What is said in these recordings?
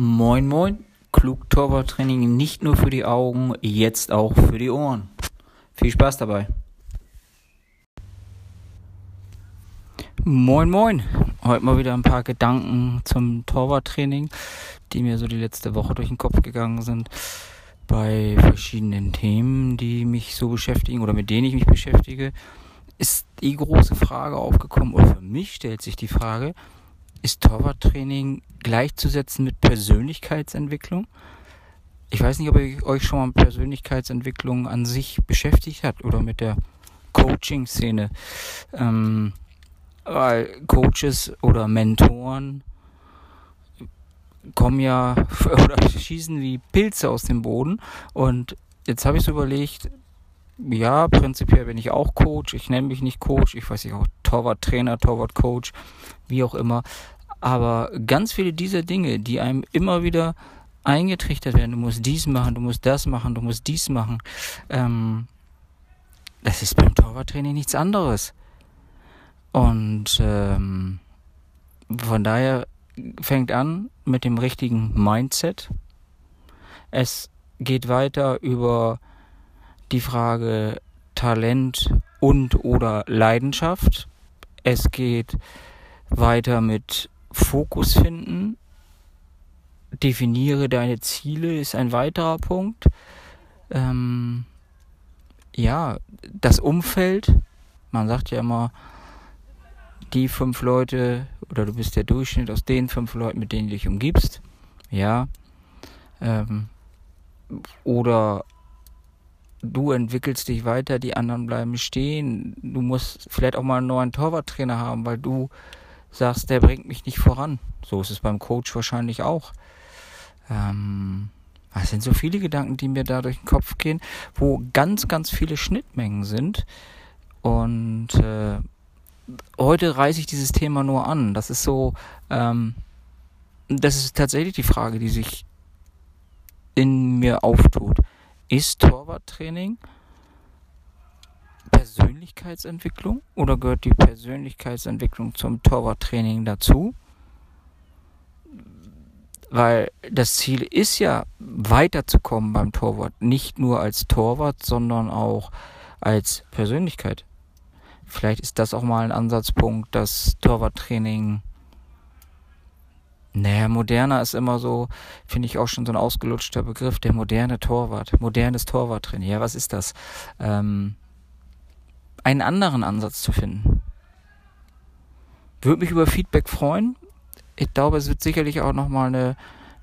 Moin Moin, klug Torwarttraining nicht nur für die Augen, jetzt auch für die Ohren. Viel Spaß dabei. Moin Moin, heute mal wieder ein paar Gedanken zum Torwarttraining, die mir so die letzte Woche durch den Kopf gegangen sind bei verschiedenen Themen, die mich so beschäftigen oder mit denen ich mich beschäftige, ist die große Frage aufgekommen, oder für mich stellt sich die Frage, ist Torwarttraining gleichzusetzen mit Persönlichkeitsentwicklung? Ich weiß nicht, ob ihr euch schon mal mit Persönlichkeitsentwicklung an sich beschäftigt habt oder mit der Coaching-Szene. Ähm, weil Coaches oder Mentoren kommen ja oder schießen wie Pilze aus dem Boden. Und jetzt habe ich so überlegt, ja, prinzipiell bin ich auch Coach. Ich nenne mich nicht Coach. Ich weiß nicht, auch Torwarttrainer, Torwartcoach, wie auch immer. Aber ganz viele dieser Dinge, die einem immer wieder eingetrichtert werden, du musst dies machen, du musst das machen, du musst dies machen, ähm, das ist beim Torwarttraining nichts anderes. Und ähm, von daher fängt an mit dem richtigen Mindset. Es geht weiter über die Frage Talent und oder Leidenschaft. Es geht weiter mit Fokus finden. Definiere deine Ziele ist ein weiterer Punkt. Ähm, ja, das Umfeld. Man sagt ja immer, die fünf Leute oder du bist der Durchschnitt aus den fünf Leuten, mit denen du dich umgibst. Ja. Ähm, oder du entwickelst dich weiter, die anderen bleiben stehen. Du musst vielleicht auch mal einen neuen Torwarttrainer haben, weil du sagst, der bringt mich nicht voran. So ist es beim Coach wahrscheinlich auch. Ähm, das sind so viele Gedanken, die mir da durch den Kopf gehen, wo ganz, ganz viele Schnittmengen sind. Und äh, heute reiße ich dieses Thema nur an. Das ist so, ähm, das ist tatsächlich die Frage, die sich in mir auftut. Ist Torwarttraining Persönlichkeitsentwicklung oder gehört die Persönlichkeitsentwicklung zum Torwarttraining dazu? Weil das Ziel ist ja, weiterzukommen beim Torwart. Nicht nur als Torwart, sondern auch als Persönlichkeit. Vielleicht ist das auch mal ein Ansatzpunkt, dass Torwarttraining naja, moderner ist immer so, finde ich auch schon so ein ausgelutschter Begriff, der moderne Torwart, modernes Torwarttraining. Ja, was ist das? Ähm, einen anderen Ansatz zu finden. Würde mich über Feedback freuen. Ich glaube, es wird sicherlich auch nochmal eine,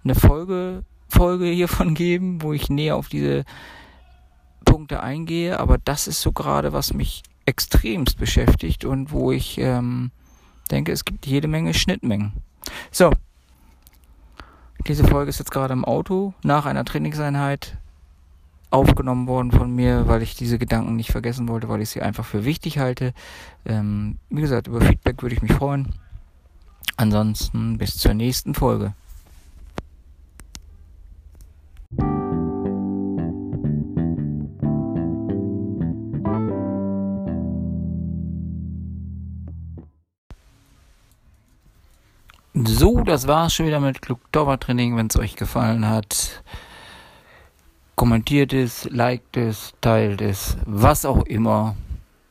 eine Folge, Folge hiervon geben, wo ich näher auf diese Punkte eingehe. Aber das ist so gerade, was mich extremst beschäftigt und wo ich ähm, denke, es gibt jede Menge Schnittmengen. So, diese Folge ist jetzt gerade im Auto nach einer Trainingseinheit aufgenommen worden von mir, weil ich diese Gedanken nicht vergessen wollte, weil ich sie einfach für wichtig halte. Ähm, wie gesagt, über Feedback würde ich mich freuen. Ansonsten bis zur nächsten Folge. So, das war's schon wieder mit Klug Training. Wenn es euch gefallen hat, kommentiert es, liked es, teilt es, was auch immer.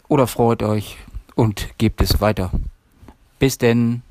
Oder freut euch und gebt es weiter. Bis denn.